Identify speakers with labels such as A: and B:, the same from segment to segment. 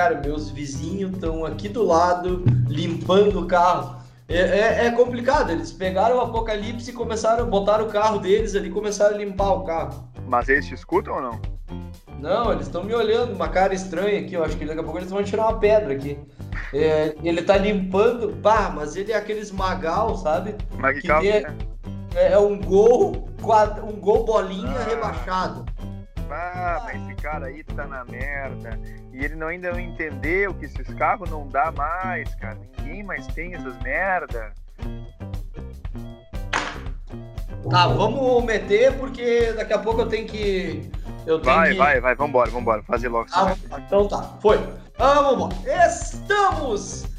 A: Cara, meus vizinhos estão aqui do lado limpando o carro. É, é, é, complicado, eles pegaram o apocalipse e começaram a botar o carro deles ali começaram a limpar o carro.
B: Mas eles te escutam ou não?
A: Não, eles estão me olhando, uma cara estranha aqui. Eu acho que daqui a pouco eles vão tirar uma pedra aqui. É, ele tá limpando. Bah, mas ele é aqueles magal, sabe?
B: Magical,
A: é, né? é, um gol, um gol bolinha ah. rebaixado.
B: Ah, mas esse cara aí tá na merda. E ele não, ainda não entendeu que esses carros não dá mais, cara. Ninguém mais tem essas merda.
A: Tá, vamos meter porque daqui a pouco eu tenho que. Eu tenho
B: vai,
A: que...
B: vai, vai, vambora, vambora. Fazer logo.
A: Ah, então tá, foi. Ah, vamos embora. Estamos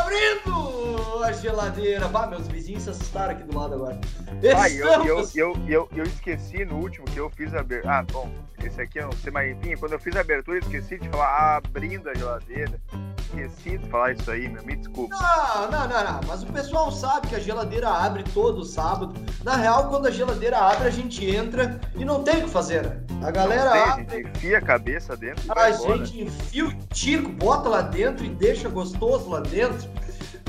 A: abrindo a geladeira. Bah, meus vizinhos se assustaram aqui do lado agora.
B: Vai, eu, eu, eu, eu, esqueci no último que eu fiz a abertura. Ah, bom, esse aqui eu não sei, mas enfim, quando eu fiz a abertura, eu esqueci de falar abrindo a geladeira. Esqueci de falar isso aí, meu, me desculpa.
A: Não, não, não, não, mas o pessoal sabe que a geladeira abre todo sábado. Na real, quando a geladeira abre, a gente entra e não tem o que fazer, né? A galera
B: tem,
A: abre.
B: A gente enfia a cabeça dentro.
A: A gente enfia o tico, bota lá dentro e deixa gostoso lá dentro.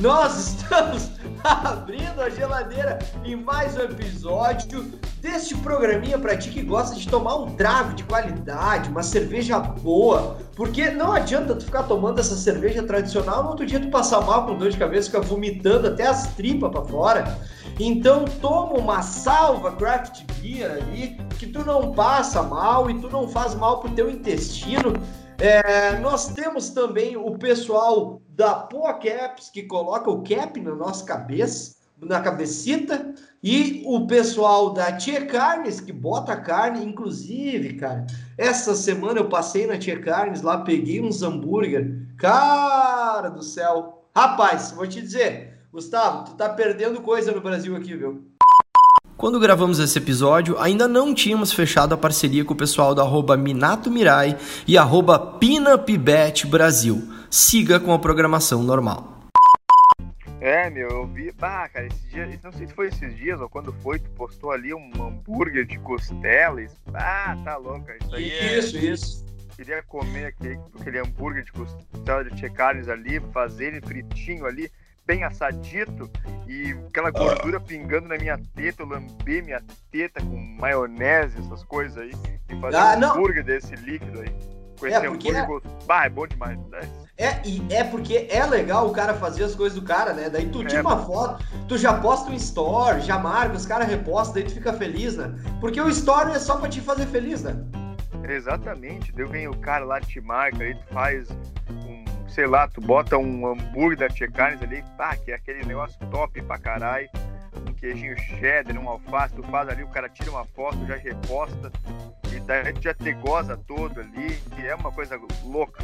A: Nós estamos abrindo a geladeira em mais um episódio deste programinha para ti que gosta de tomar um trago de qualidade, uma cerveja boa, porque não adianta tu ficar tomando essa cerveja tradicional, no outro dia tu passar mal com dor de cabeça, ficar vomitando até as tripas para fora. Então toma uma salva craft beer ali, que tu não passa mal e tu não faz mal pro teu intestino. É, nós temos também o pessoal da Poa Caps, que coloca o cap na nossa cabeça, na cabecita, e o pessoal da Tia Carnes, que bota carne, inclusive, cara, essa semana eu passei na Tia Carnes lá, peguei uns hambúrguer, cara do céu. Rapaz, vou te dizer, Gustavo, tu tá perdendo coisa no Brasil aqui, viu?
C: Quando gravamos esse episódio, ainda não tínhamos fechado a parceria com o pessoal da arroba Minato Mirai e arroba Pinupbet Brasil. Siga com a programação normal.
B: É, meu, eu vi. Bah, cara, esses dias. Não sei se foi esses dias ou quando foi, tu postou ali um hambúrguer de costelas. Ah, tá louco, isso aí.
A: É... Isso, isso.
B: Queria comer aquele, aquele hambúrguer de costela de carnes ali, fazer ele fritinho ali bem assadito e aquela gordura pingando na minha teta, eu lamber minha teta com maionese, essas coisas aí, e fazer ah, um hambúrguer desse líquido aí. Com é, esse hambúrguer é... Bah, é bom demais. Né?
A: É, e é porque é legal o cara fazer as coisas do cara, né? Daí tu tira é, uma foto, tu já posta um story, já marca, os caras repostam, daí tu fica feliz, né? Porque o story é só pra te fazer feliz, né?
B: Exatamente. Daí vem o cara lá, te marca, aí tu faz um sei lá, tu bota um hambúrguer da Tia Carnes ali, pá, que é aquele negócio top pra caralho, um queijinho cheddar, um alface, tu faz ali, o cara tira uma foto, já reposta, e daí tu já te goza todo ali, que é uma coisa louca.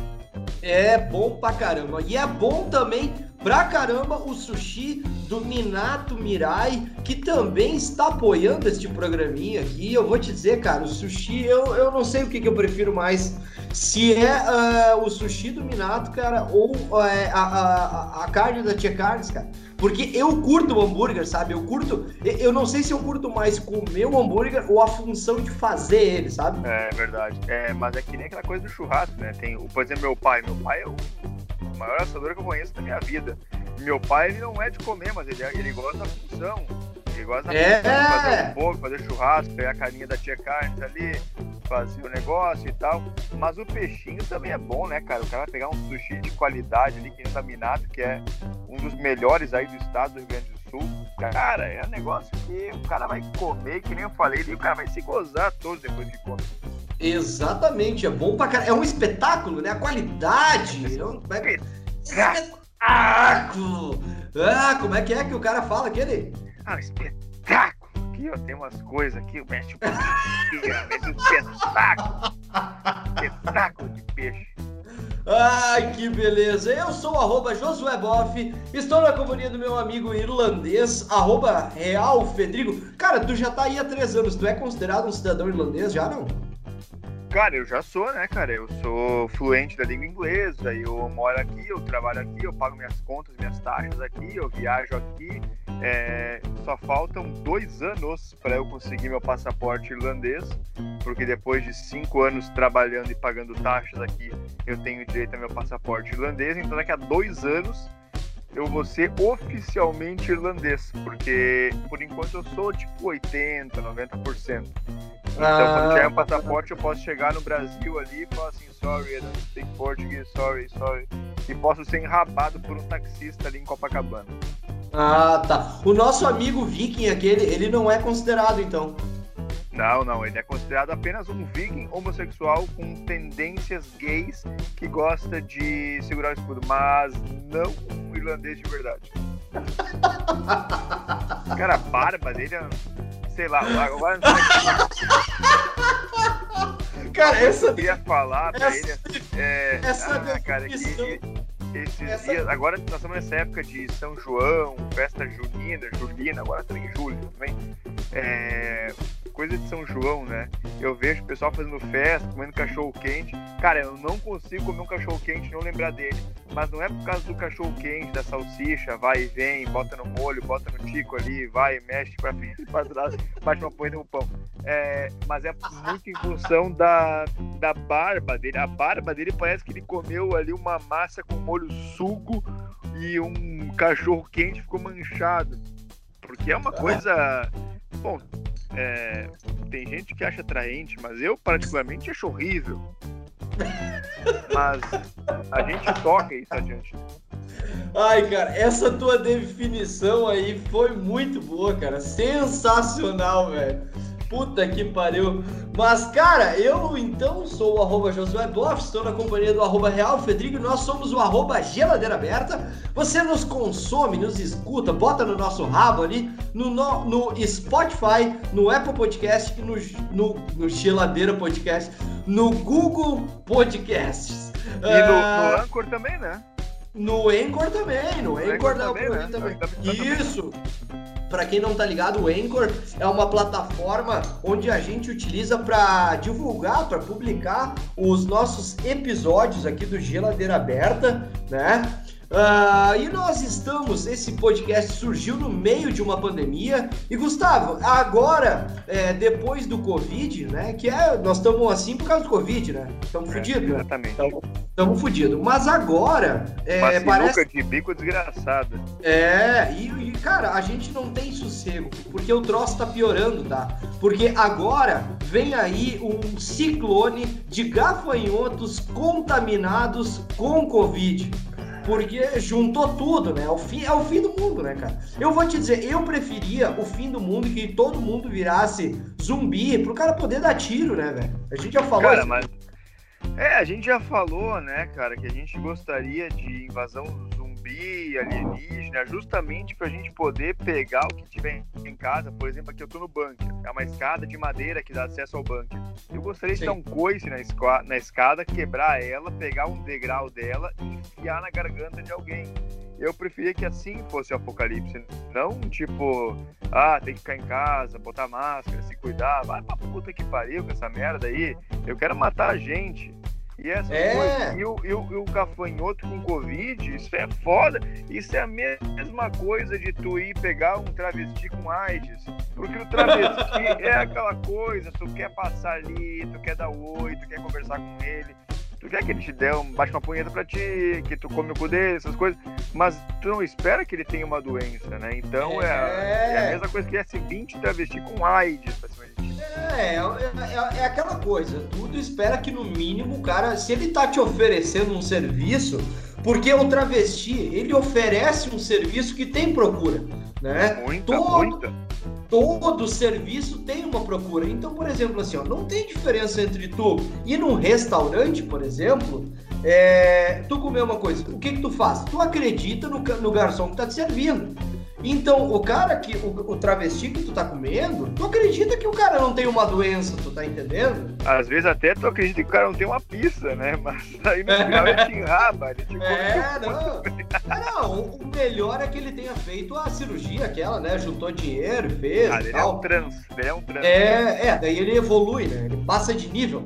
A: É bom pra caramba. E é bom também pra caramba o sushi do Minato Mirai, que também está apoiando este programinha aqui. Eu vou te dizer, cara, o sushi, eu, eu não sei o que, que eu prefiro mais. Se é uh, o sushi do Minato, cara, ou uh, a, a, a, carne da Tia Carnes, cara. Porque eu curto o hambúrguer, sabe? Eu curto. Eu não sei se eu curto mais comer o hambúrguer ou a função de fazer ele, sabe?
B: É verdade. É, mas é que nem aquela coisa do churrasco, né? Tem, por exemplo, meu pai. Meu pai é o maior assador que eu conheço da minha vida. Meu pai, ele não é de comer, mas ele, ele gosta da função. Ele gosta da
A: é.
B: função de fazer um fogo, fazer churrasco, pegar a carinha da tia Carnes ali, fazer o negócio e tal. Mas o peixinho também é bom, né, cara? O cara vai pegar um sushi de qualidade ali, que nem Minato, que é um dos melhores aí do estado do Rio Grande do Sul. Cara, é um negócio que o cara vai comer, que nem eu falei, e o cara vai se gozar todo depois de comer.
A: Exatamente, é bom pra caralho. É um espetáculo, né? A qualidade. É um espetáculo. Ah, como é que é que o cara fala aquele?
B: Ah, espetáculo. Aqui, ó, tem umas coisas aqui, mexe mexe um espetáculo. Espetáculo de peixe.
A: Ai, que beleza! Eu sou o Josué Boff, estou na companhia do meu amigo irlandês, arroba Real Fedrigo. Cara, tu já tá aí há três anos, tu é considerado um cidadão irlandês já, não?
B: Cara, eu já sou, né, cara? Eu sou fluente da língua inglesa, eu moro aqui, eu trabalho aqui, eu pago minhas contas, minhas taxas aqui, eu viajo aqui. É, só faltam dois anos para eu conseguir meu passaporte irlandês, porque depois de cinco anos trabalhando e pagando taxas aqui, eu tenho direito ao meu passaporte irlandês. Então, daqui a dois anos, eu vou ser oficialmente irlandês, porque por enquanto eu sou tipo 80, 90%. Então, ah, quando tiver o passaporte, eu posso chegar no Brasil ali e falar assim: sorry, I don't speak Portuguese, sorry, sorry. E posso ser enrabado por um taxista ali em Copacabana.
A: Ah, tá. O nosso amigo viking aquele, ele não é considerado, então.
B: Não, não, ele é considerado apenas um viking homossexual com tendências gays que gosta de segurar o escudo, mas não um irlandês de verdade. Cara, a barba dele é. Sei lá, agora não
A: Cara, essa. Eu
B: queria falar pra essa, ele. É, essa ah, cara, que, esses essa... dias, agora nós estamos nessa época de São João, festa junina, julina, agora também julho também. É, coisa de São João, né? Eu vejo o pessoal fazendo festa, comendo cachorro quente. Cara, eu não consigo comer um cachorro quente e não lembrar dele. Mas não é por causa do cachorro quente, da salsicha, vai e vem, bota no molho, bota no tico ali, vai, mexe pra frente e pra trás, bate uma poeira no pão. É, mas é muito em função da, da barba dele. A barba dele parece que ele comeu ali uma massa com molho sugo e um cachorro quente ficou manchado. Porque é uma coisa. Bom, é, tem gente que acha atraente, mas eu particularmente acho horrível. Mas a gente toca isso adiante.
A: Ai, cara, essa tua definição aí foi muito boa, cara. Sensacional, velho. Puta que pariu. Mas, cara, eu então sou o arroba Josué Boff, estou na companhia do arroba Real Fedrigo, nós somos o arroba Geladeira Aberta. Você nos consome, nos escuta, bota no nosso rabo ali, no, no, no Spotify, no Apple Podcast e no, no, no Geladeira Podcast, no Google Podcasts.
B: E no, no ah, Anchor também, né?
A: No Anchor também, no Anchor, Anchor também, né? também. Isso! Para quem não tá ligado, o Anchor é uma plataforma onde a gente utiliza para divulgar, para publicar os nossos episódios aqui do Geladeira Aberta, né? Uh, e nós estamos, esse podcast surgiu no meio de uma pandemia. E Gustavo, agora, é, depois do Covid, né? Que é, nós estamos assim por causa do Covid, né? Estamos é, fodidos.
B: Né? Exatamente.
A: Estamos fodidos. Mas agora.
B: É, parece de bico desgraçada.
A: É, e, e, cara, a gente não tem sossego, porque o troço tá piorando, tá? Porque agora vem aí um ciclone de gafanhotos contaminados com Covid porque juntou tudo, né? É o, fim, é o fim do mundo, né, cara? Eu vou te dizer, eu preferia o fim do mundo que todo mundo virasse zumbi pro cara poder dar tiro, né, velho? A gente já falou
B: cara,
A: isso.
B: Mas... É, a gente já falou, né, cara, que a gente gostaria de invasão zumbi, alienígena, justamente para a gente poder pegar o que tiver em casa. Por exemplo, aqui eu tô no bunker, é uma escada de madeira que dá acesso ao bunker. Eu gostaria Sim. de dar um coice na, na escada, quebrar ela, pegar um degrau dela e enfiar na garganta de alguém. Eu preferia que assim fosse o apocalipse, não tipo, ah, tem que ficar em casa, botar máscara, se cuidar, vai pra puta que pariu com essa merda aí. Eu quero matar a gente. E essas é. coisas. E o, e, o, e o gafanhoto com Covid, isso é foda. Isso é a mesma coisa de tu ir pegar um travesti com AIDS. Porque o travesti é aquela coisa, tu quer passar ali, tu quer dar oi, tu quer conversar com ele. Tu quer que ele te dê um, baixe uma punheta pra ti, que tu come o cu dele, essas coisas, mas tu não espera que ele tenha uma doença, né? Então é, é, é a mesma coisa que é seguinte travesti com AIDS pra cima.
A: É, é, é, é, aquela coisa, tudo espera que no mínimo o cara, se ele tá te oferecendo um serviço, porque o travesti, ele oferece um serviço que tem procura, né?
B: Muita, Todo... muita
A: todo serviço tem uma procura. Então, por exemplo, assim, ó, não tem diferença entre tu ir num restaurante, por exemplo, é, tu comer uma coisa. O que que tu faz? Tu acredita no, no garçom que tá te servindo. Então, o cara que, o, o, travesti que tu tá comendo, tu acredita que o cara não tem uma doença, tu tá entendendo?
B: Às vezes até tu acredita que o cara não tem uma pizza, né? Mas aí no final ele te enraba, ele te
A: É, não. É, não, o melhor é que ele tenha feito a cirurgia aquela, né? Juntou dinheiro, fez.
B: Ah, ele é é um trans, ele é um trans.
A: É, é, daí ele evolui, né? Ele passa de nível.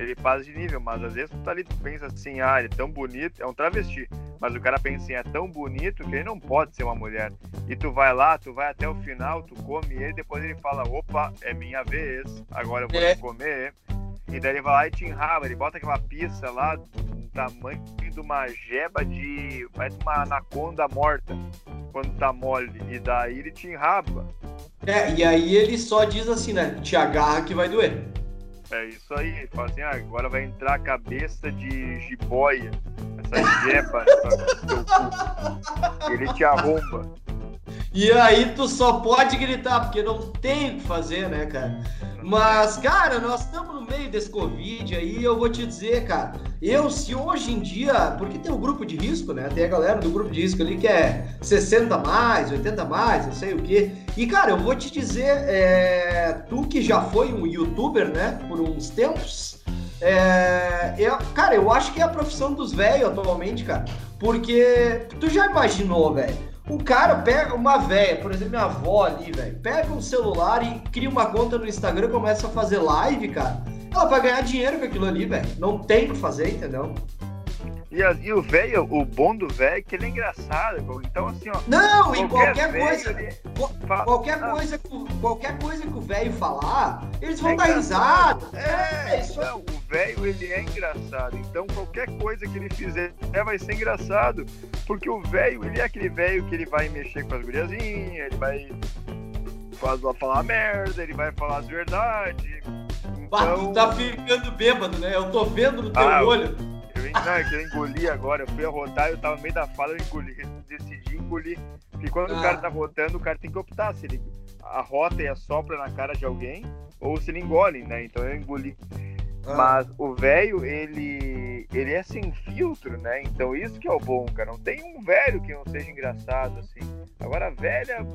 B: Ele passa de nível, mas às vezes tu tá ali, tu pensa assim, ah, ele é tão bonito, é um travesti, mas o cara pensa assim, é tão bonito que ele não pode ser uma mulher. E tu vai lá, tu vai até o final, tu come ele, depois ele fala, opa, é minha vez, agora eu vou é. comer. E daí ele vai lá e te enraba, ele bota aquela pizza lá, do tamanho de uma jeba de. parece uma anaconda morta, quando tá mole. E daí ele te enraba.
A: É, e aí ele só diz assim, né? Te agarra que vai doer.
B: É isso aí, fala assim, ah, agora vai entrar a cabeça de jiboia, essa jeba cu. Ele te arromba.
A: E aí tu só pode gritar, porque não tem o que fazer, né, cara? Mas, cara, nós estamos no meio desse Covid aí, eu vou te dizer, cara, eu se hoje em dia, porque tem o um grupo de risco, né? Tem a galera do grupo de risco ali que é 60 mais, 80 mais, não sei o quê. E, cara, eu vou te dizer, é, tu que já foi um youtuber, né, por uns tempos, é, eu, cara, eu acho que é a profissão dos velhos atualmente, cara. Porque tu já imaginou, velho? O cara pega uma velha, por exemplo, minha avó ali, velho, pega um celular e cria uma conta no Instagram e começa a fazer live, cara. Ela vai ganhar dinheiro com aquilo ali, velho. Não tem o que fazer, entendeu?
B: E, e o velho, o bom do velho é que ele é engraçado. Então, assim, ó.
A: Não, e qualquer coisa. Ele... Qualquer, ah. coisa que, qualquer coisa que o velho falar, eles vão é dar risada.
B: É, é isso. Não, o velho, ele é engraçado. Então, qualquer coisa que ele fizer vai ser engraçado. Porque o velho, ele é aquele velho que ele vai mexer com as guriazinhas, ele vai falar merda, ele vai falar as verdades.
A: Então... tá ficando bêbado, né? Eu tô vendo no teu ah, olho.
B: Eu, não, é que eu engoli agora, eu fui a rodar, eu tava no meio da fala, eu engoli, decidi engolir. Porque quando ah. o cara tá rotando, o cara tem que optar se ele arrota e assopra na cara de alguém, ou se ele engole, né? Então eu engoli. Ah. Mas o velho, ele, ele é sem filtro, né? Então isso que é o bom, cara. Não tem um velho que não seja engraçado, assim. Agora a velha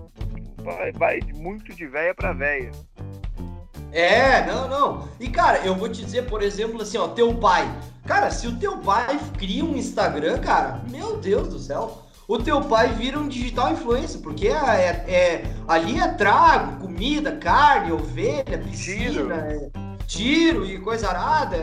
B: vai, vai muito de velha pra velha.
A: É, não, não. E cara, eu vou te dizer, por exemplo, assim, ó, teu pai. Cara, se o teu pai cria um Instagram, cara, meu Deus do céu. O teu pai vira um digital influencer, porque é, é, é ali é trago, comida, carne, ovelha, piscina, é, tiro e coisa arada,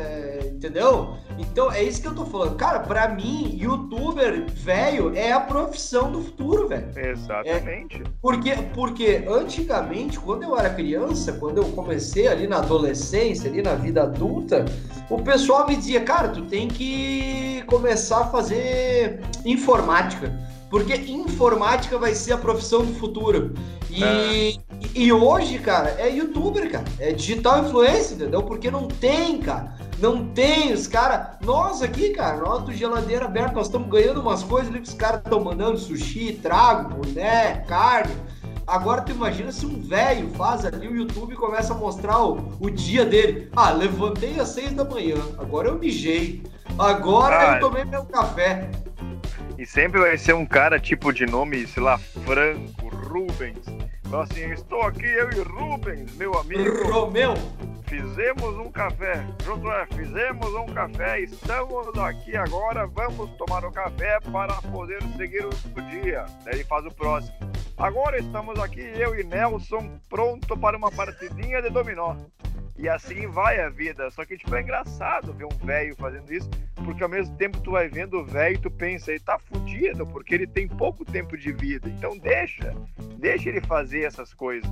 A: entendeu? Então é isso que eu tô falando. Cara, pra mim, youtuber velho é a profissão do futuro, velho.
B: Exatamente.
A: É, porque, porque antigamente, quando eu era criança, quando eu comecei ali na adolescência, ali na vida adulta, o pessoal me dizia, cara, tu tem que começar a fazer informática. Porque informática vai ser a profissão do futuro. E, é. e hoje, cara, é youtuber, cara. É digital influencer, entendeu? Porque não tem, cara. Não tem, os caras. Nós aqui, cara, nós do geladeira aberta, nós estamos ganhando umas coisas ali que os caras estão mandando sushi, trago, boné, carne. Agora tu imagina se um velho faz ali o YouTube e começa a mostrar o, o dia dele. Ah, levantei às seis da manhã, agora eu mijei, agora ah, eu tomei meu café.
B: E sempre vai ser um cara tipo de nome, sei lá, Franco, Rubens. Então, assim, estou aqui, eu e Rubens, meu amigo.
A: Romeu.
B: Fizemos um café. Josué, fizemos um café. Estamos aqui agora. Vamos tomar o um café para poder seguir o dia. Daí ele faz o próximo. Agora estamos aqui, eu e Nelson, pronto para uma partidinha de dominó. E assim vai a vida. Só que, tipo, é engraçado ver um velho fazendo isso, porque ao mesmo tempo tu vai vendo o velho e tu pensa, ele tá fudido, porque ele tem pouco tempo de vida. Então deixa, deixa ele fazer essas coisas.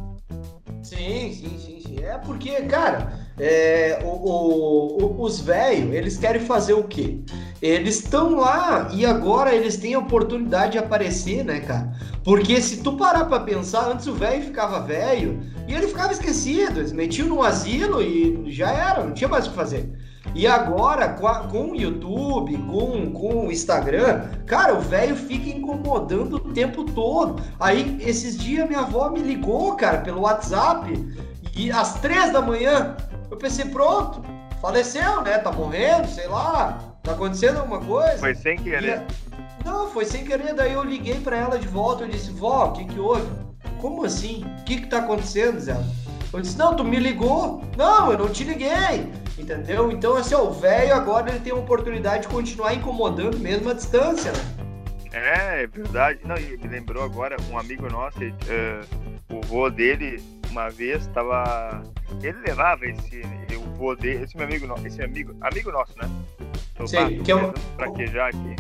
A: Sim, sim, sim, sim. É porque, cara, é, o, o, o, os velhos, eles querem fazer o quê? Eles estão lá e agora eles têm a oportunidade de aparecer, né, cara? Porque se tu parar pra pensar, antes o velho ficava velho e ele ficava esquecido. Eles metiam no asilo e já era, não tinha mais o que fazer. E agora, com, o YouTube, com, com o Instagram, cara, o velho fica incomodando o tempo todo. Aí, esses dias, minha avó me ligou, cara, pelo WhatsApp, e às três da manhã, eu pensei, pronto, faleceu, né? Tá morrendo, sei lá, tá acontecendo alguma coisa.
B: Foi sem querer.
A: E, não, foi sem querer, daí eu liguei para ela de volta, eu disse, vó, o que que houve? Como assim? O que que tá acontecendo, Zé? Eu disse, não, tu me ligou. Não, eu não te liguei. Entendeu? Então, assim, ó, o velho agora ele tem a oportunidade de continuar incomodando mesmo à distância, né?
B: É, é verdade. Não, e me lembrou agora um amigo nosso, uh, o vô dele, uma vez, tava. Ele levava esse. O avô dele, esse meu amigo, no- esse amigo, amigo nosso, né? Tô
A: Sim, que é um-
B: fraquejar aqui.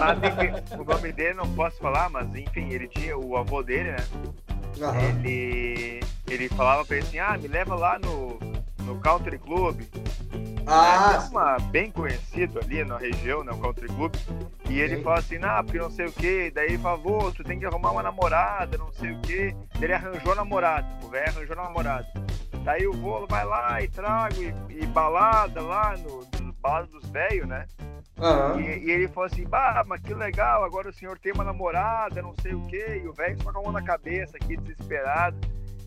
B: Mas o nome dele não posso falar, mas enfim, ele tinha o avô dele, né?
A: Aham.
B: Ele, ele falava pra ele assim, ah, me leva lá no, no Country Club.
A: Ah,
B: é uma, bem conhecido ali na região, né, o Country Club. E ele
A: Sim.
B: fala assim, não, porque não sei o que. Daí ele fala, vô, tu tem que arrumar uma namorada, não sei o que. Ele arranjou namorada, o velho arranjou namorada. Daí o vô vai lá e trago e, e balada lá no, no balada dos velhos, né?
A: Aham.
B: E, e ele falou assim, bah, mas que legal, agora o senhor tem uma namorada, não sei o quê, e o velho só com a mão na cabeça aqui, desesperado.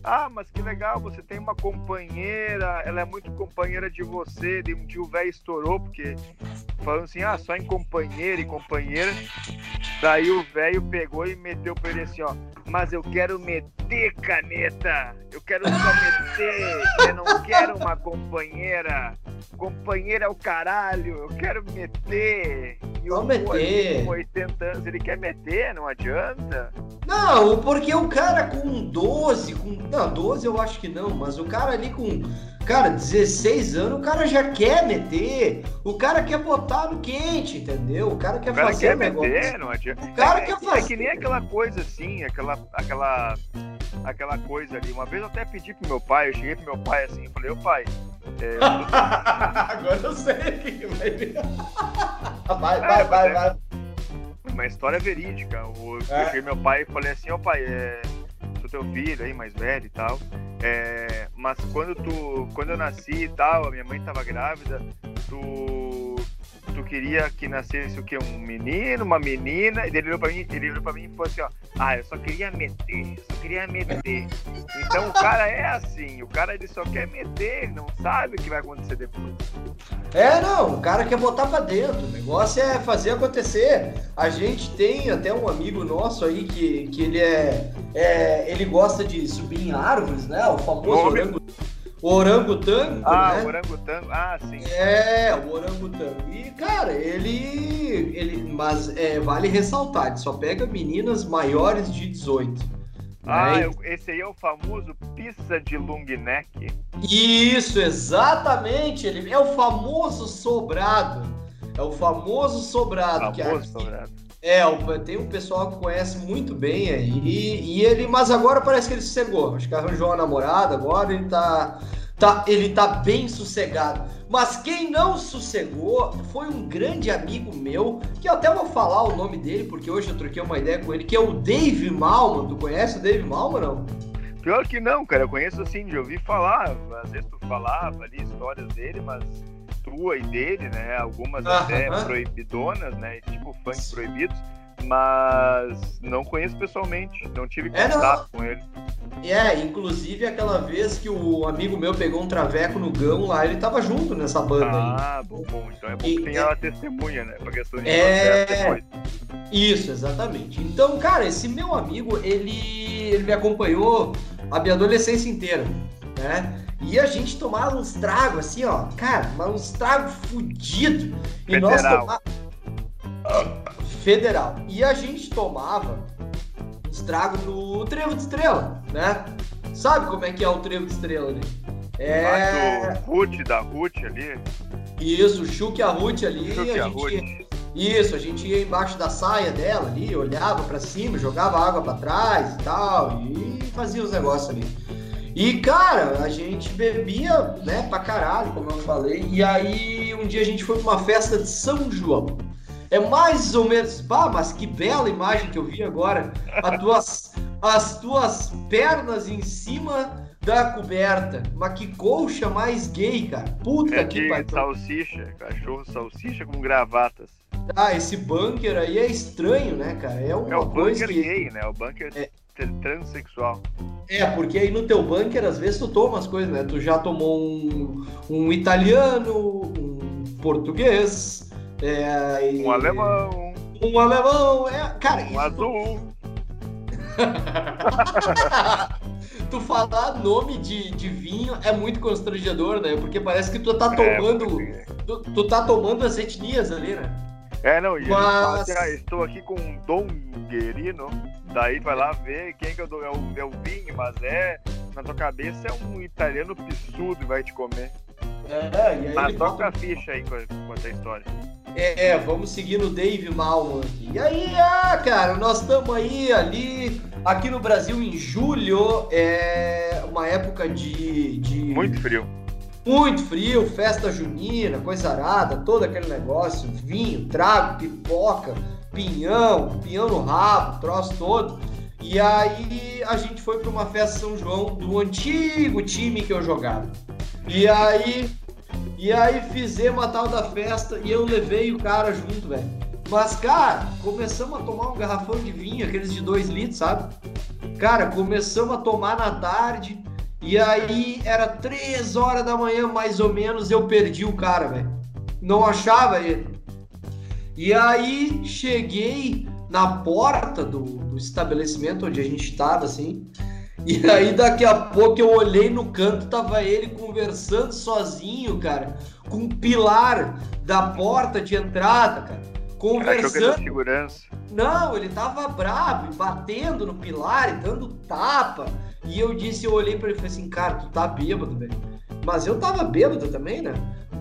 B: Ah, mas que legal, você tem uma companheira, ela é muito companheira de você. E um dia o velho estourou, porque falando assim, ah, só em companheira e companheira. Daí o velho pegou e meteu pra ele assim, ó, mas eu quero meter caneta, eu quero só meter, eu não quero uma companheira. Companheira é o caralho, eu quero meter. E o
A: meter.
B: Com 80 anos, ele quer meter, não adianta.
A: Não, porque o cara com 12, com. Não, 12 eu acho que não, mas o cara ali com. Cara, 16 anos, o cara já quer meter. O cara quer botar no quente, entendeu? O cara quer
B: O cara
A: fazer
B: quer
A: negócio.
B: meter, não adianta.
A: O cara
B: é,
A: quer
B: é
A: fazer.
B: que nem aquela coisa assim, aquela, aquela, aquela coisa ali. Uma vez eu até pedi pro meu pai, eu cheguei pro meu pai assim, eu falei, ô pai, é,
A: Agora eu sei que vai vir. Vai,
B: É,
A: vai, vai,
B: mas é-
A: vai.
B: uma história verídica.
A: É.
B: Eu cheguei pro meu pai e falei assim, ô pai, é, sou teu filho aí, mais velho e tal. é, mas quando tu. Quando eu nasci e tal, a minha mãe tava grávida, tu. Tu queria que nascesse o quê? Um menino, uma menina? E ele olhou pra mim, ele olhou pra mim e falou assim, ó, ah, eu só queria meter, eu só queria meter. Então o cara é assim, o cara ele só quer meter, ele não sabe o que vai acontecer depois.
A: É, não, o cara quer botar pra dentro. O negócio é fazer acontecer. A gente tem até um amigo nosso aí que, que ele é, é. Ele gosta de subir em árvores, né? O famoso
B: Nome?
A: orango, orangotango,
B: Ah,
A: né?
B: o orangotango, ah, sim.
A: É, o orangotango. E, cara, ele. ele mas é, vale ressaltar, ele só pega meninas maiores de 18.
B: Ah,
A: né?
B: eu- esse aí é o famoso pizza de long neck.
A: Isso, exatamente. Ele é o famoso sobrado. É o famoso sobrado. que
B: Famoso,
A: aqui-
B: sobrado.
A: É, tem um pessoal que conhece muito bem aí. E ele, mas agora parece que ele sossegou. Acho que arranjou uma namorada, agora ele tá, tá, ele tá bem sossegado. Mas quem não sossegou foi um grande amigo meu, que eu até vou falar o nome dele, porque hoje eu troquei uma ideia com ele, que é o Dave Malman. Tu conhece o Dave Malman, não?
B: Pior que não, cara. Eu conheço assim de ouvir falar. Às vezes tu falava ali histórias dele, mas tua e dele, né? Algumas
A: Aham.
B: até proibidonas, né? Tipo funk proibidos. Mas não conheço pessoalmente. Não tive
A: É, não.
B: contato com ele.
A: É, inclusive aquela vez que o amigo meu pegou um traveco no gão lá, ele tava junto nessa banda aí.
B: Ah, bom, bom. Então é bom
A: E-
B: que tenha a testemunha, né? Pra questão de
A: É. Isso, exatamente. Então, cara, esse meu amigo, ele, ele me acompanhou a minha adolescência inteira, né? E a gente tomava uns tragos assim, ó, cara, mas uns tragos fudidos. E nós
B: Federal.
A: tomava... Federal. E a gente tomava uns tragos no Trevo de Estrela, né? Sabe como é que é o Trevo de Estrela ali? É...
B: Lá do Ruth, da Ruth ali.
A: Isso, o Chuck e a Ruth ali,
B: Chuck e
A: a
B: a
A: gente... Isso, a gente ia embaixo da saia dela ali, olhava pra cima, jogava água pra trás e tal, e fazia os negócios ali. E, cara, a gente bebia, né, pra caralho, como eu falei, e aí um dia a gente foi pra uma festa de São João. É mais ou menos, bah, mas que bela imagem que eu vi agora, as tuas, as tuas pernas em cima da coberta, mas que colcha mais gay, cara, puta
B: É
A: que pariu.
B: salsicha, cachorro salsicha com gravatas.
A: Ah, esse bunker aí é estranho, né, cara? É uma
B: É o
A: coisa
B: bunker
A: que...
B: gay, né? O bunker
A: É.
B: tr- transexual.
A: É, porque aí no teu bunker, às vezes, tu toma as coisas, né? Tu já tomou um, um italiano, um português, é, e-
B: Um alemão,
A: um alemão, é... Cara,
B: um
A: isso
B: azul.
A: tu, tu falar nome de, de vinho é muito constrangedor, né? Porque parece que tu tá tomando...
B: É, porque-
A: tu, tu tá tomando as etnias ali, né?
B: É, não, e ele fala
A: Mas-
B: assim, ah, estou aqui com um Dom Guerino, daí vai lá ver quem que eu dou, é o, é o vinho, mas é, na tua cabeça é um italiano pissudo e vai te comer.
A: É, e aí
B: Mas toca
A: bota-
B: a ficha aí com com essa história.
A: É, é, vamos seguir no Dave Malman aqui. E aí, ah, cara, nós estamos aí ali, aqui no Brasil em julho, é uma época de. de
B: Muito frio.
A: Muito frio, festa junina, coisa arada, todo aquele negócio, vinho, trago, pipoca, pinhão, pinhão no rabo, troço todo. E aí a gente foi para uma festa São João do antigo time que eu jogava. E aí, e aí fizemos a tal da festa e eu levei o cara junto, velho. Mas, cara, começamos a tomar um garrafão de vinho, aqueles de 2 litros, sabe? Cara, começamos a tomar na tarde. E aí era 3 horas da manhã, mais ou menos, eu perdi o cara, velho. Não achava ele. E aí cheguei na porta do, do estabelecimento onde a gente estava, assim. E aí daqui a pouco eu olhei no canto, tava ele conversando sozinho, cara, com o pilar da porta de entrada, cara.
B: Era
A: Conversando.
B: segurança.
A: Não, ele tava bravo, batendo no pilar e dando tapa. E eu disse, eu olhei pra ele e falei assim, cara, tu tá bêbado, velho. Mas eu tava bêbado também, né?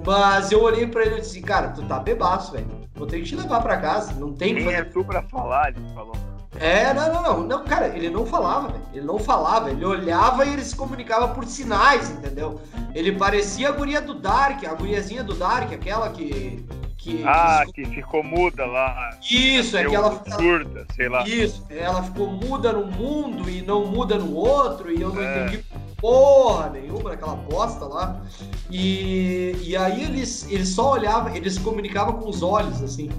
A: Mas eu olhei pra ele e disse, cara, tu tá bebaço, velho. Vou ter que te levar pra casa. Não tem
B: Quem
A: fazer.
B: é tu pra falar? Ele falou.
A: É, não, não, não, não, cara, ele não falava, velho. Ele não falava, ele olhava e ele se comunicava por sinais, entendeu? Ele parecia a guria do Dark, a guriazinha do Dark, aquela que. que
B: Ah,
A: que
B: que ficou muda lá.
A: Isso, é que ela,
B: surda, sei lá.
A: Isso, ela ficou muda num mundo e não muda no outro, e eu não
B: É.
A: entendi porra nenhuma naquela bosta lá. E, e aí eles, eles só olhavam, eles se comunicavam com os olhos, assim.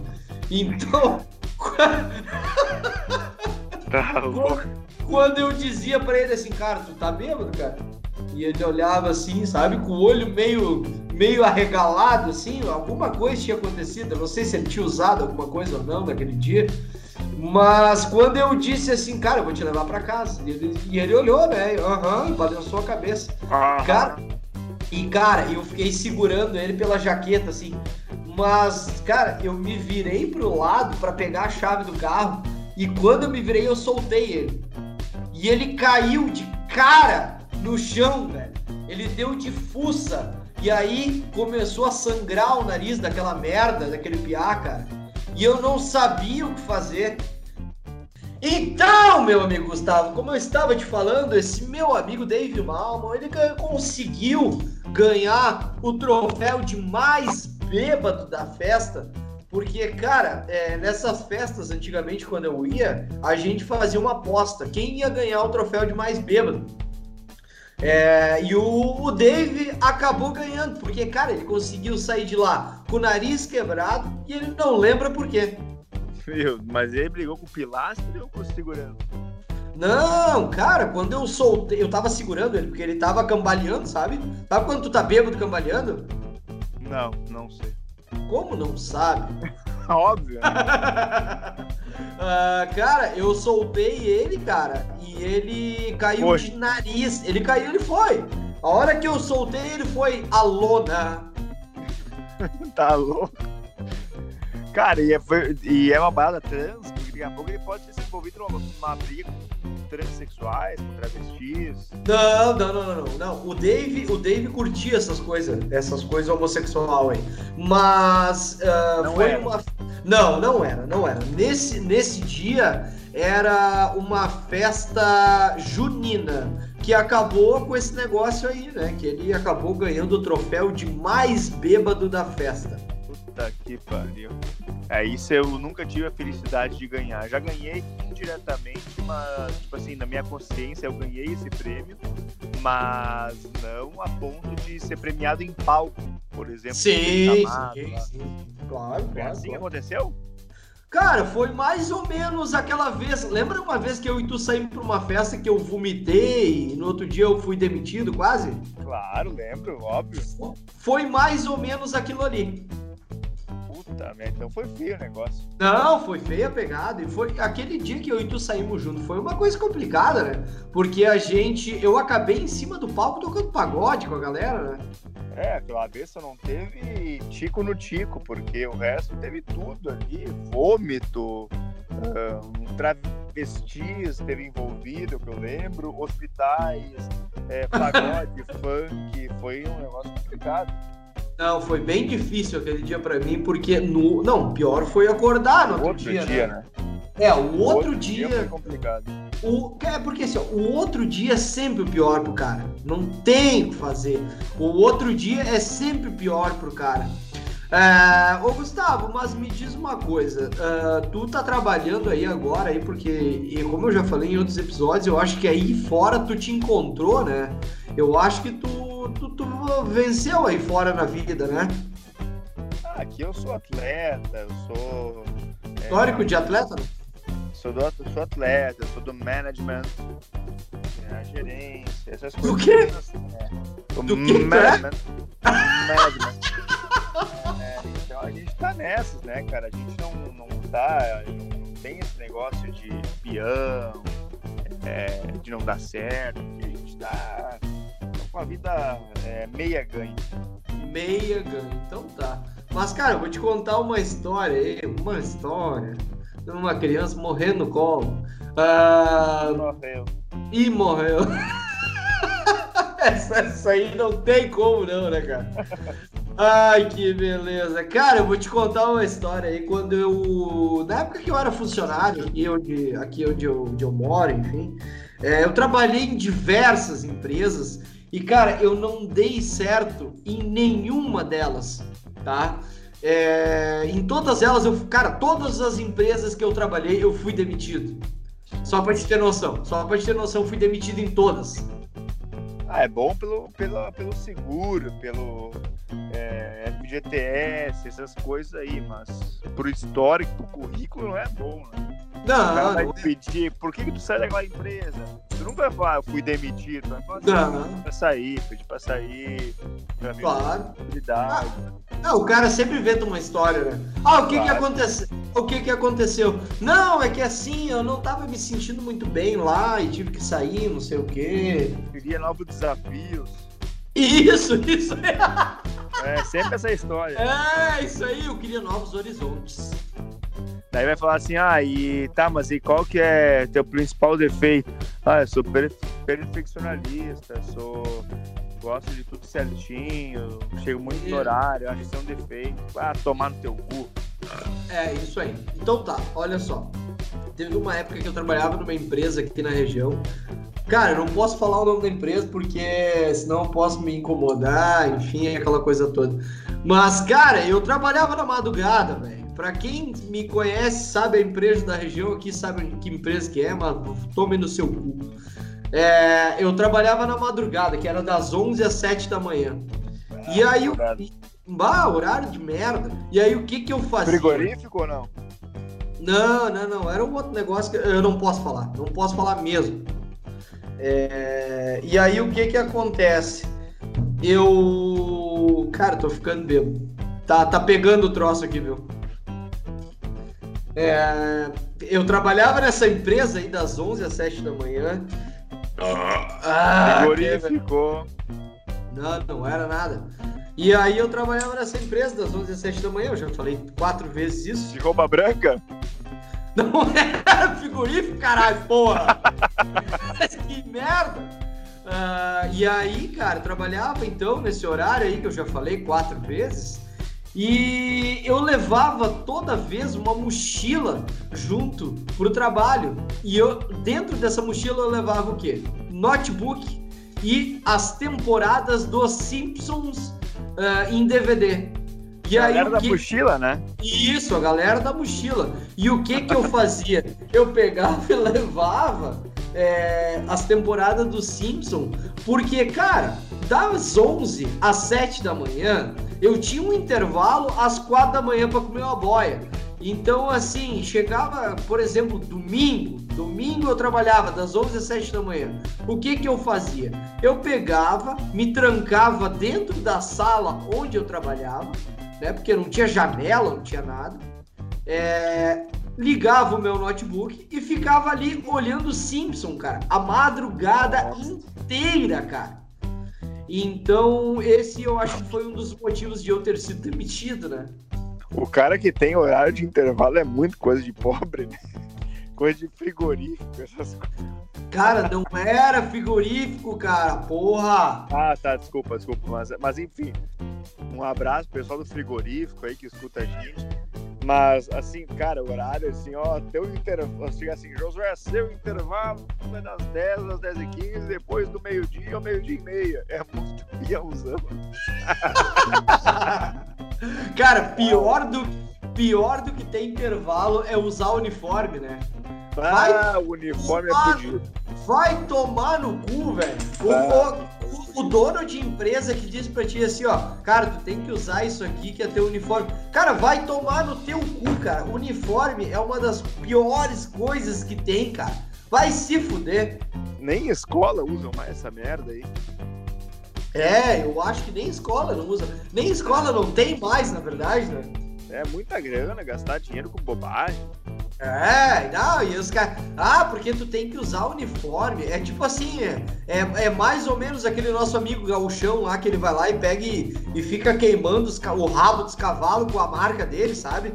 A: Então,
B: Tá louco.
A: quando eu dizia pra ele assim, cara, tu tá bêbado, cara? E ele olhava assim, sabe, com o olho meio, meio arregalado, assim, alguma coisa tinha acontecido. Eu não sei se ele tinha usado alguma coisa ou não naquele dia. Mas quando eu disse assim, cara, eu vou te levar pra casa. E ele, e ele olhou, né? Aham, balançou a cabeça.
B: Ah,
A: Cara, e cara, eu fiquei segurando ele pela jaqueta, assim. Mas, cara, eu me virei pro lado pra pegar a chave do carro. E quando eu me virei, eu soltei ele. E ele caiu de cara no chão, velho. Ele deu de fuça. E aí começou a sangrar o nariz daquela merda, daquele piá, cara. E eu não sabia o que fazer. Então, meu amigo Gustavo, como eu estava te falando, esse meu amigo Dave Malman, ele conseguiu ganhar o troféu de mais bêbado da festa. Porque, cara, é, nessas festas, antigamente, quando eu ia, a gente fazia uma aposta. Quem ia ganhar o troféu de mais bêbado? É, e o, o Dave acabou ganhando, porque, cara, ele conseguiu sair de lá com o nariz quebrado e ele não lembra por quê.
B: Meu, mas ele brigou com o pilastre ou com o segurança?
A: Não, cara, quando eu soltei, eu tava segurando ele, porque ele tava cambaleando, sabe? Sabe quando tu tá bêbado cambaleando?
B: Não, não sei.
A: Como não sabe?
B: Óbvio, né?
A: Ah, cara, eu soltei ele, cara, e ele caiu
B: Foi.
A: de nariz. Ele caiu, ele foi. A hora que eu soltei, ele foi a lona.
B: tá louco. Cara, e é, foi- e é uma balada trans, daqui a pouco ele pode ter se envolvido numa, numa briga com transexuais, com travestis.
A: Não, não, não, não, não. O Dave, o Dave curtia essas coisas, essas coisas homossexual aí. Mas
B: Não
A: foi
B: era.
A: uma. Não, não era, não era. Nesse, nesse dia era uma festa junina que acabou com esse negócio aí, né? Que ele acabou ganhando o troféu de mais bêbado da festa.
B: Puta que pariu. É, isso eu nunca tive a felicidade de ganhar. Já ganhei indiretamente, mas, tipo assim, na minha consciência eu ganhei esse prêmio, mas não a ponto de ser premiado em palco, por exemplo.
A: Sim,
B: chamado
A: sim, sim. Claro,
B: É
A: claro.
B: assim
A: claro.
B: aconteceu?
A: Cara, foi mais ou menos aquela vez. Lembra uma vez que eu e tu saímos pra uma festa que eu vomitei e no outro dia eu fui demitido quase?
B: Claro, lembro, óbvio.
A: Foi mais ou menos aquilo ali.
B: Então foi feio o negócio.
A: Não, foi feia a pegada. E foi aquele dia que eu e tu saímos junto. Foi uma coisa complicada, né? Porque a gente. Eu acabei em cima do palco tocando pagode com a galera, né?
B: É, aquela vez só não teve tico no tico, porque o resto teve tudo ali, vômito, ah, um travestis teve envolvido, que eu lembro, hospitais, é, pagode, funk, foi um negócio complicado.
A: Não, foi bem difícil aquele dia pra mim, porque no. Não, pior foi acordar no outro,
B: Outro
A: dia,
B: dia,
A: né?
B: né?
A: É, o outro, dia.
B: foi complicado.
A: O, é porque assim, ó, o outro dia é sempre o pior pro cara. Não tem o que fazer. O outro dia é sempre pior pro cara. É, ô Gustavo, mas me diz uma coisa. é, tu tá trabalhando aí agora aí, porque, e como eu já falei em outros episódios, eu acho que aí fora tu te encontrou, né? Eu acho que tu, tu, tu venceu aí fora na vida, né?
B: Ah, aqui eu sou atleta, eu sou. é,
A: Histórico de atleta?
B: Sou, do, sou atleta, sou do management, é, gerência, essas
A: Do
B: coisas.
A: quê?
B: É, do
A: Do que é?
B: management. management. A gente tá nessas, né, cara? A gente não, não tá. Não tem esse negócio de peão, é, de não dar certo. A gente tá com a vida é, meia ganha.
A: Meia ganha. Então tá. Mas, cara, eu vou te contar uma história aí. Uma história de uma criança morrendo no colo. Ah,
B: Morreu.
A: e morreu. essa, essa aí não tem como não, né, cara? Ai, que beleza. Cara, eu vou te contar uma história aí. Quando eu. Na época que eu era funcionário, aqui onde, aqui onde, eu, onde eu moro, enfim, é, eu trabalhei em diversas empresas e, cara, eu não dei certo em nenhuma delas, tá? É, em todas elas, eu, cara, todas as empresas que eu trabalhei, eu fui demitido. Só pra te ter noção. Só pra te ter noção, fui demitido em todas.
B: Ah, é bom pelo, pelo, pelo seguro, pelo é, FGTS, essas coisas aí, mas pro histórico, pro currículo não é bom, né? O cara
A: Não,
B: vai
A: não,
B: te pedir, por que, que tu sai daquela empresa? Nunca vai falar, eu fui demitido, assim,
A: Não.
B: "Ah, pra sair, pedi pra sair, pra
A: Claro.
B: possibilidade.
A: não, o cara sempre inventa uma história, né? Ah, o que que
B: Claro.
A: aconteceu? O que que aconteceu? Não, é que assim, eu não tava me sentindo muito bem lá e tive que sair, não sei o quê.
B: Queria novos desafios.
A: Isso, isso.
B: É sempre essa história.
A: É, isso aí, eu queria novos horizontes.
B: Daí vai falar assim, ah, e tá, mas e qual que é teu principal defeito? Ah, eu sou per- perfeccionalista, sou. gosto de tudo certinho, chego muito no horário, acho que isso é um defeito. Ah, tomar no teu cu.
A: É, isso aí. Então tá, olha só. Teve uma época que eu trabalhava numa empresa aqui na região. Cara, eu não posso falar o nome da empresa porque senão eu posso me incomodar, enfim, aquela coisa toda. Mas, cara, eu trabalhava na madrugada, velho. Pra quem me conhece, sabe a empresa da região aqui, sabe que empresa que é, mas tome no seu cu. É, eu trabalhava na madrugada, que era das 11 às 7 da manhã. E aí, o bah, horário de merda. E aí, o que que eu fazia?
B: Frigorífico ou não?
A: Não, não, não. Era um outro negócio que eu não posso falar. Não posso falar mesmo. É, E aí o que que acontece? Eu. Cara, tô ficando bêbado. Tá, tá pegando o troço aqui, meu. É, Eu trabalhava nessa empresa aí das 11 às 7 da manhã. Ah,
B: Frigorífico.
A: não, não era nada. E aí eu trabalhava nessa empresa das 11 às 7 da manhã. Eu já falei quatro vezes isso.
B: De roupa branca?
A: Não era frigorífico, caralho, porra! Que merda! Ah, e aí, cara, trabalhava então nesse horário aí que eu já falei quatro vezes. E eu levava toda vez uma mochila junto pro trabalho. E eu, dentro dessa mochila, eu levava o quê? Notebook e as temporadas dos Simpsons ah, em DVD. E aí,
B: Galera
A: o
B: da
A: que...
B: mochila, né?
A: Isso, a galera da mochila. E o que que eu fazia? Eu pegava e levava é, as temporadas do Simpson, porque, cara, das 11 às 7 da manhã, eu tinha um intervalo às 4 da manhã para comer uma boia. Então, assim, chegava, por exemplo, domingo, domingo eu trabalhava das 11 às 7 da manhã. O que que eu fazia? Eu pegava, me trancava dentro da sala onde eu trabalhava, né? Porque não tinha janela, não tinha nada. É, ligava o meu notebook e ficava ali olhando Simpson, cara, a madrugada inteira, cara. Então, esse eu acho que foi um dos motivos de eu ter sido demitido, né?
B: O cara que tem horário de intervalo é muito coisa de pobre, né? Coisa de frigorífico, essas coisas.
A: Cara, não era frigorífico, cara, porra!
B: Ah, tá, desculpa, desculpa, mas, mas enfim. Um abraço pro pessoal do frigorífico aí que escuta a gente. Mas, assim, cara, o horário, assim, ó, teu intervalo, assim, assim, Josué, seu intervalo é das 10 às 10 e 15, depois do meio-dia ao meio-dia e meia. É muito piãozão.
A: cara, pior do, pior do que ter intervalo é usar uniforme, né?
B: Vai, ah, o uniforme é fudido.
A: Vai tomar no cu, velho. Ah. O, o, dono de empresa que diz pra ti assim, ó, cara, tu tem que usar isso aqui que é teu uniforme. Cara, vai tomar no teu cu, cara. Uniforme é uma das piores coisas que tem, cara. Vai se fuder.
B: Nem escola usam mais essa merda aí.
A: É, eu acho que nem escola não usa. Nem escola não tem mais, na verdade, né?
B: É muita grana, gastar dinheiro com bobagem.
A: É, não, e os caras. Ah, porque tu tem que usar uniforme. É tipo assim, é, é mais ou menos aquele nosso amigo gauchão lá que ele vai lá e pega e, e fica queimando os, o rabo dos cavalos com a marca dele, sabe?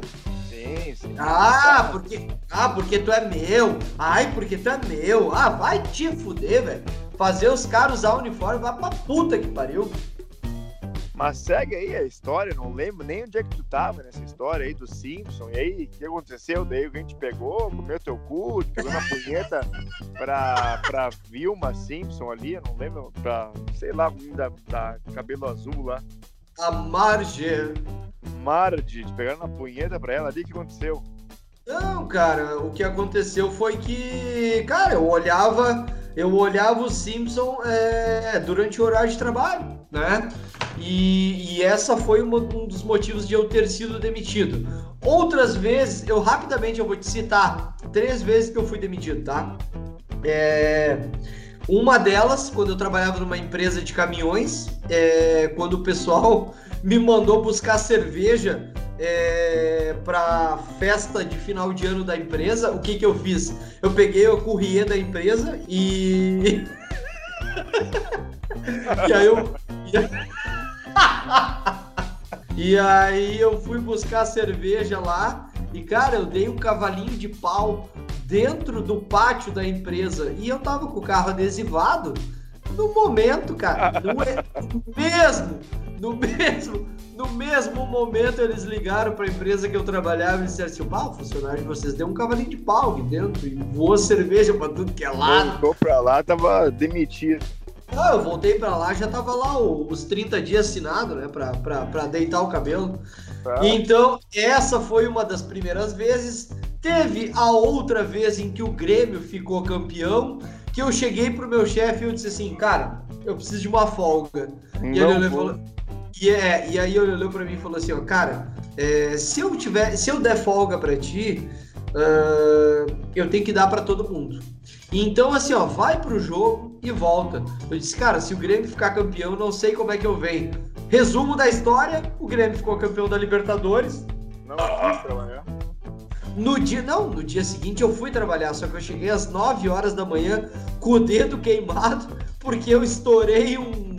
B: Sim, sim.
A: Ah, porque, ah, porque tu é meu. Ai, porque tu é meu. Ah, vai te fuder, velho. Fazer os caras usar uniforme, vai pra puta que pariu.
B: Mas segue aí a história, não lembro nem onde é que tu tava nessa história aí do Simpson. E aí, o que aconteceu? Daí alguém te pegou, comeu teu cu, pegou na punheta pra, pra Vilma Simpson ali, eu não lembro, pra, sei lá, da, da cabelo azul lá.
A: A Marge.
B: Marge, te pegaram na punheta pra ela ali, o que aconteceu?
A: Não, cara, o que aconteceu foi que, cara, eu olhava, eu olhava o Simpson é, durante o horário de trabalho, né? E, e essa foi uma, um dos motivos de eu ter sido demitido. Outras vezes, eu rapidamente eu vou te citar três vezes que eu fui demitido, tá? É, uma delas, quando eu trabalhava numa empresa de caminhões, é, quando o pessoal me mandou buscar cerveja é, para festa de final de ano da empresa, o que que eu fiz? Eu peguei o courrier da empresa e e aí eu e aí eu fui buscar cerveja lá e, cara, eu dei um cavalinho de pau dentro do pátio da empresa e eu tava com o carro adesivado. No momento, cara, no mesmo, no mesmo, no mesmo momento eles ligaram para a empresa que eu trabalhava e disseram assim: o funcionário de vocês deu um cavalinho de pau aqui dentro e voou cerveja para tudo que é lado.
B: Voltou para lá, tava demitido.
A: Ah, eu voltei pra lá, já tava lá os 30 dias assinado, né? Pra, pra deitar o cabelo. Ah. Então, essa foi uma das primeiras vezes. Teve a outra vez em que o Grêmio ficou campeão, que eu cheguei pro meu chefe e eu disse assim, cara, eu preciso de uma folga. e ele olhou e falou. E, é, e aí ele olhou pra mim e falou assim, ó, cara, é, se eu tiver, se eu der folga pra ti, uh, eu tenho que dar para todo mundo. Então, assim, ó, vai pro jogo e volta. Eu disse, cara, se o Grêmio ficar campeão, não sei como é que eu venho. Resumo da história: o Grêmio ficou campeão da Libertadores.
B: Não quis trabalhar.
A: No dia, não, no dia seguinte eu fui trabalhar, só que eu cheguei às 9 horas da manhã com o dedo queimado, porque eu estourei um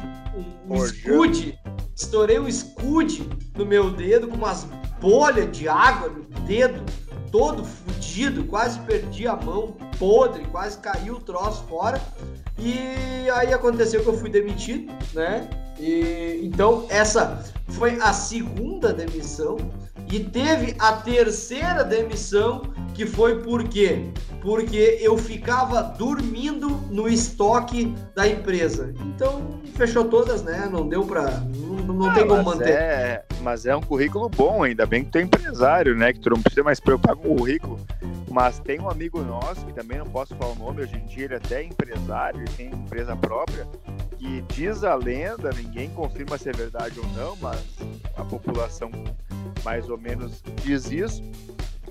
A: escude, estourei um escude no meu dedo com umas bolhas de água no dedo todo fudido, quase perdi a mão, podre, quase caiu o troço fora. E aí aconteceu que eu fui demitido, né? E, então essa foi a segunda demissão e teve a terceira demissão que foi por quê? Porque eu ficava dormindo no estoque da empresa. Então fechou todas, né? Não deu para não, não ah, tem como manter.
B: É, mas é um currículo bom, ainda bem que tu é empresário, né? Que tu não precisa mais preocupar com o currículo. Mas tem um amigo nosso, que também não posso falar o nome, hoje em dia ele até é empresário, ele tem empresa própria, que diz a lenda, ninguém confirma se é verdade ou não, mas a população mais ou menos diz isso,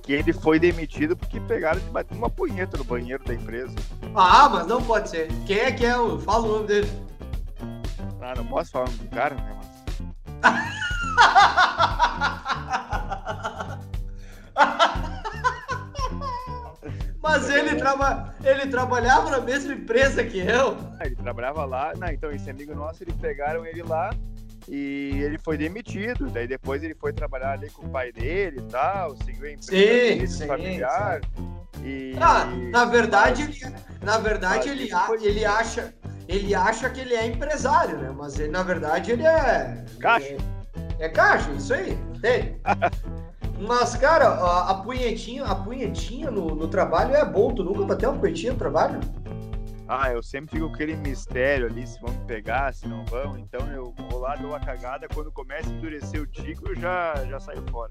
B: que ele foi demitido porque pegaram de bater uma punheta no banheiro da empresa.
A: Ah, mas não pode ser. Quem é que é o. Fala o nome dele.
B: Ah, não posso falar o nome do cara, né?
A: Mas ele, traba... ele trabalhava na mesma empresa que eu.
B: Ah, ele trabalhava lá. Não, então esse amigo nosso, eles pegaram ele lá e ele foi demitido. Daí depois ele foi trabalhar ali com o pai dele e tal, seguiu a empresa sim, dele, sim, familiar. Sim. E...
A: Ah, na verdade, ele, na verdade ele, ele acha ele acha que ele é empresário, né? Mas ele, na verdade ele é
B: caixa.
A: É É caixa, isso aí, tem. Mas, cara, a, a punhetinha, a punhetinha no, no, trabalho é bom. Tu nunca bateu uma punhetinha no trabalho?
B: Ah, eu sempre fico com aquele mistério ali, se vão me pegar, se não vão. Então eu vou lá, dou uma cagada. Quando começa a endurecer o tico, eu já, já saio fora.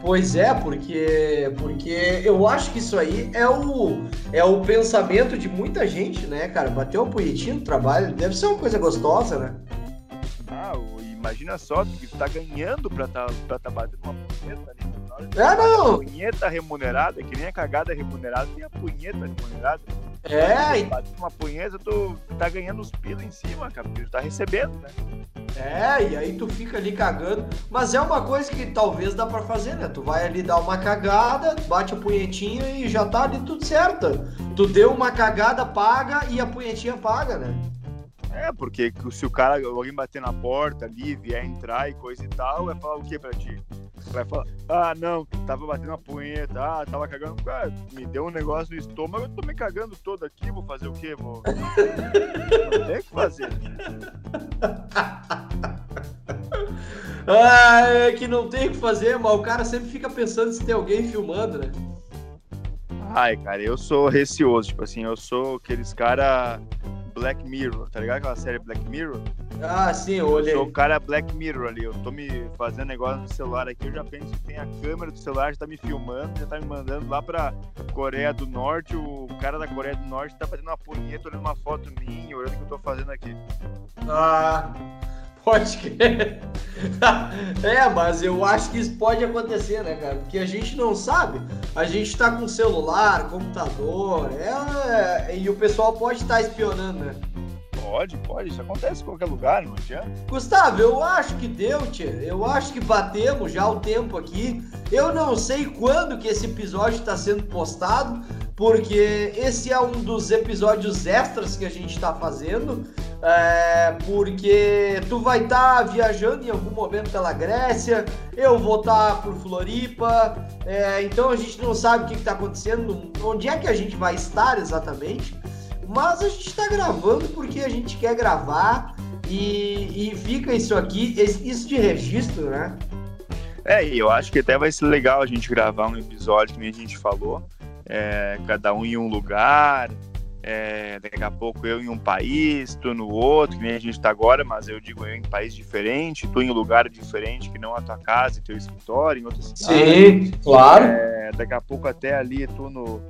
A: Pois é, porque porque eu acho que isso aí é o, é o pensamento de muita gente, né, cara? Bater um punhetinho no trabalho deve ser uma coisa gostosa, né?
B: Ah, imagina só, que tu tá ganhando pra tá, pra tá batendo uma punheta ali.
A: É, não!
B: A punheta remunerada, que nem a cagada remunerada, tem a punheta remunerada.
A: É,
B: e... uma punheta, tu tá ganhando os pilos em cima, cara, porque tu tá recebendo, né?
A: É, e aí tu fica ali cagando. Mas é uma coisa que talvez dá para fazer, né? Tu vai ali dar uma cagada, bate a punhetinha e já tá ali tudo certo. Tu deu uma cagada, paga e a punhetinha paga, né?
B: É, porque se o cara, alguém bater na porta ali, vier entrar e coisa e tal, vai falar o que pra ti? Vai falar, ah, não, tava batendo uma punheta, ah, tava cagando. Ah, me deu um negócio no estômago, eu tô me cagando todo aqui, vou fazer o quê? Vou. não tem o que fazer.
A: ah, é que não tem o que fazer, mas o cara sempre fica pensando se tem alguém filmando, né?
B: Ai, cara, eu sou receoso, tipo assim, eu sou aqueles cara Black Mirror, tá ligado aquela série Black Mirror?
A: Ah, sim, eu olhei.
B: Eu sou o cara Black Mirror ali, eu tô me fazendo negócio no celular aqui, eu já penso que tem a câmera do celular, já tá me filmando, já tá me mandando lá pra Coreia do Norte, o cara da Coreia do Norte tá fazendo uma punheta, olhando uma foto minha, olhando o que eu tô fazendo aqui.
A: Ah, pode crer. é, mas eu acho que isso pode acontecer, né, cara? Porque a gente não sabe. A gente tá com celular, computador, é... e o pessoal pode estar tá espionando, né?
B: Pode, pode. Isso acontece em qualquer lugar, não adianta.
A: Gustavo, eu acho que deu, tia. Eu acho que batemos já o tempo aqui. Eu não sei quando que esse episódio está sendo postado, porque esse é um dos episódios extras que a gente está fazendo. É, porque tu vai estar tá viajando em algum momento pela Grécia, eu vou estar tá por Floripa, é, então a gente não sabe o que está acontecendo, onde é que a gente vai estar exatamente. Mas a gente está gravando porque a gente quer gravar e, e fica isso aqui, isso de registro, né?
B: É, e eu acho que até vai ser legal a gente gravar um episódio que nem a gente falou, é, cada um em um lugar, é, daqui a pouco eu em um país, tu no outro, que nem a gente está agora, mas eu digo eu em país diferente, tu em um lugar diferente que não a tua casa e teu escritório, em outra cidade.
A: Sim, claro.
B: É, daqui a pouco até ali tu no,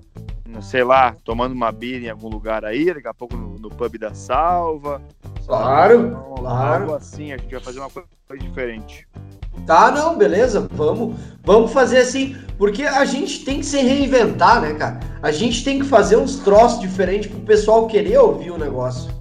B: sei lá, tomando uma birra em algum lugar aí, daqui a pouco no, no pub da Salva.
A: Claro, então, claro.
B: Algo assim, a gente vai fazer uma coisa diferente.
A: Tá, não, beleza, vamos, vamos fazer assim, porque a gente tem que se reinventar, né, cara? A gente tem que fazer uns troços diferentes pro pessoal querer ouvir o negócio.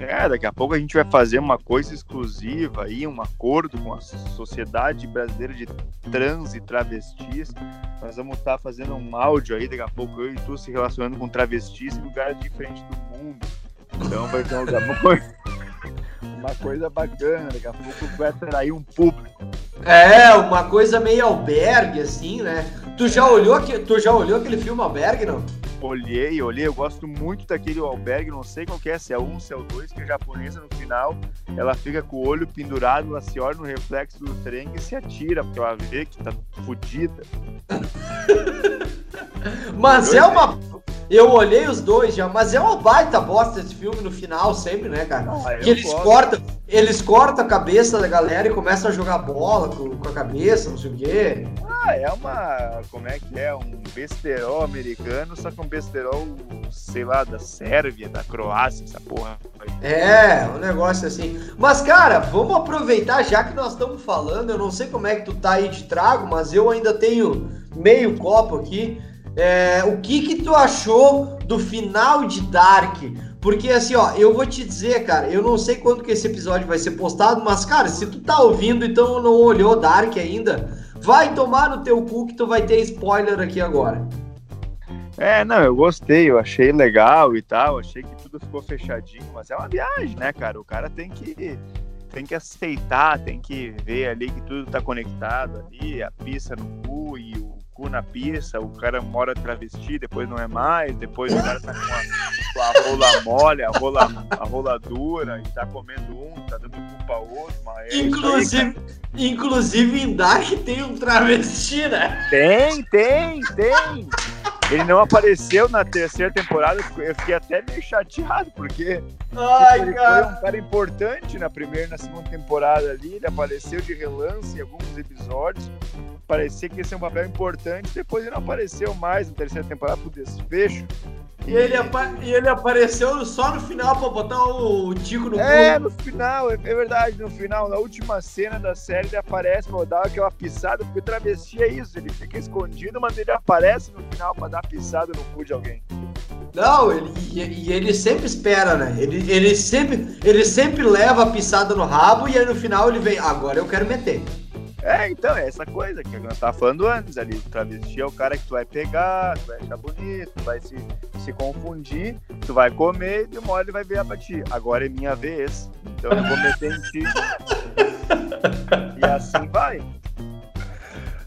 B: É, daqui a pouco a gente vai fazer uma coisa exclusiva aí, um acordo com a Sociedade Brasileira de Trans e Travestis. Nós vamos estar tá fazendo um áudio aí, daqui a pouco eu e tu se relacionando com travestis em lugares diferentes do mundo. Então vai ter um lugar uma coisa bacana, daqui a pouco vai atrair um público.
A: É, uma coisa meio albergue, assim, né? Tu já olhou, que, tu já olhou aquele filme Albergue, não?
B: olhei, olhei, eu gosto muito daquele albergue, não sei qual que é, se é um, se é o dois, que é japonesa no final, ela fica com o olho pendurado, ela se olha no reflexo do trem e se atira, porque ela vê que tá fodida.
A: mas é uma. Eu olhei os dois já, mas é uma baita bosta esse filme no final, sempre, né, cara? Ah, que eles cortam, eles cortam a cabeça da galera e começam a jogar bola com, com a cabeça, não sei o quê.
B: Ah, é uma. Como é que é? Um besterol americano, só que um besterol, sei lá, da Sérvia, da Croácia, essa porra.
A: É, um negócio assim. Mas, cara, vamos aproveitar, já que nós estamos falando, eu não sei como é que tu tá aí de trago, mas eu ainda tenho meio copo aqui. É, o que que tu achou do final de Dark? Porque assim, ó, eu vou te dizer, cara, eu não sei quando que esse episódio vai ser postado, mas, cara, se tu tá ouvindo, então não olhou Dark ainda, vai tomar no teu cu que tu vai ter spoiler aqui agora.
B: É, não, eu gostei, eu achei legal e tal, achei que tudo ficou fechadinho, mas é uma viagem, né, cara? O cara tem que tem que aceitar, tem que ver ali que tudo tá conectado ali, a pista no cu e o cu na pista, o cara mora travesti, depois não é mais, depois o cara tá com a, com a rola mole, a rola, a rola dura, e tá comendo um, tá dando culpa ao outro. Mas é
A: inclusive, inclusive em Dark tem um travesti, né?
B: Tem, tem, tem. Ele não apareceu na terceira temporada, eu fiquei até meio chateado, porque
A: Ai,
B: ele
A: cara.
B: foi um cara importante na primeira e na segunda temporada ali, ele apareceu de relance em alguns episódios, parecia que ia ser um papel importante, depois ele não apareceu mais na terceira temporada pro desfecho.
A: E ele, e ele apareceu só no final pra botar o Tico no
B: É, no final, é, é, verdade, no final, na última cena da série ele aparece pra dar aquela pisada, porque travesti é isso, ele fica escondido, mas ele aparece no final pra dar pisada no cu de alguém.
A: Não, ele, e, e, ele sempre espera, né? Ele, ele, sempre, ele sempre leva a pisada no rabo e aí no final ele vem, agora eu quero meter.
B: É, então, é essa coisa que nós tava falando antes ali. O travesti é o cara que tu vai pegar, tu vai achar bonito, tu vai se, se confundir, tu vai comer e de uma hora ele vai ver pra ti. Agora é minha vez, então eu vou meter em ti. e assim vai.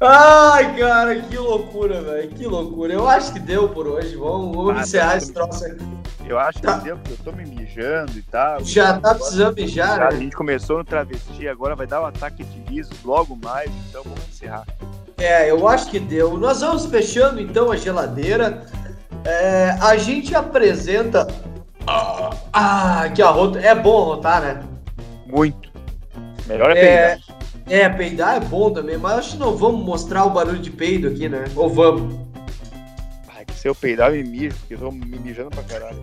A: Ai, cara, que loucura, velho. Que loucura. Eu acho que deu por hoje. Vamos, vamos ah, encerrar esse troço aqui.
B: Eu acho que tá. deu, porque eu tô me mijando e tal.
A: Já tá precisando mijar,
B: né? A gente começou no travesti, agora vai dar um ataque de riso logo mais, então vamos encerrar.
A: É, eu acho que deu. Nós vamos fechando então a geladeira. É, a gente apresenta. Ah, que arroto. É bom arrotar, né?
B: Muito. Melhor é, é.
A: É, peidar é bom também, mas acho que não vamos mostrar o barulho de peido aqui, né? Ou vamos?
B: Ai, que se eu peidar, eu me mijo, porque eu tô me mijando pra caralho.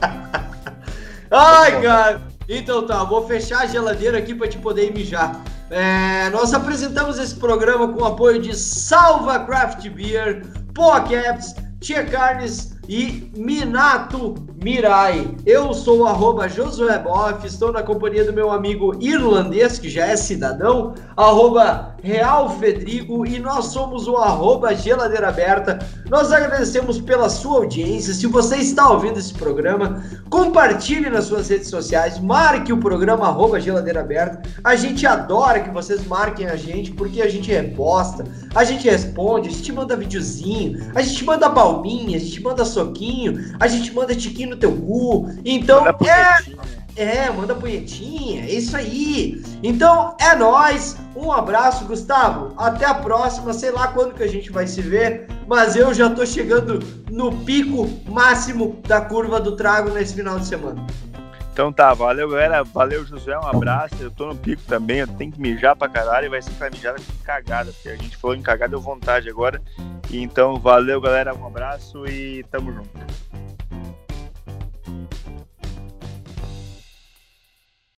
A: Ai, cara! Então tá, vou fechar a geladeira aqui para te poder mijar. É, nós apresentamos esse programa com o apoio de Salva Craft Beer, Pocaps, Tia Carnes e Minato Mirai. Eu sou o Josué Boff, estou na companhia do meu amigo irlandês, que já é cidadão, arroba Real Fedrigo, e nós somos o arroba Geladeira Aberta. Nós agradecemos pela sua audiência. Se você está ouvindo esse programa, compartilhe nas suas redes sociais, marque o programa arroba Geladeira Aberta. A gente adora que vocês marquem a gente, porque a gente reposta, a gente responde, a gente manda videozinho, a gente manda palminha, a gente manda soquinho, a gente manda tiquinho no teu cu. Então, é, é, manda punhetinha, é isso aí. Então, é nós. Um abraço, Gustavo. Até a próxima. Sei lá quando que a gente vai se ver, mas eu já tô chegando no pico máximo da curva do trago nesse final de semana.
B: Então tá, valeu galera, valeu José, um abraço. Eu tô no pico também, eu tenho que mijar pra caralho e vai ser pra mijada com cagada, porque a gente falou em cagada, deu vontade agora. Então valeu galera, um abraço e tamo junto.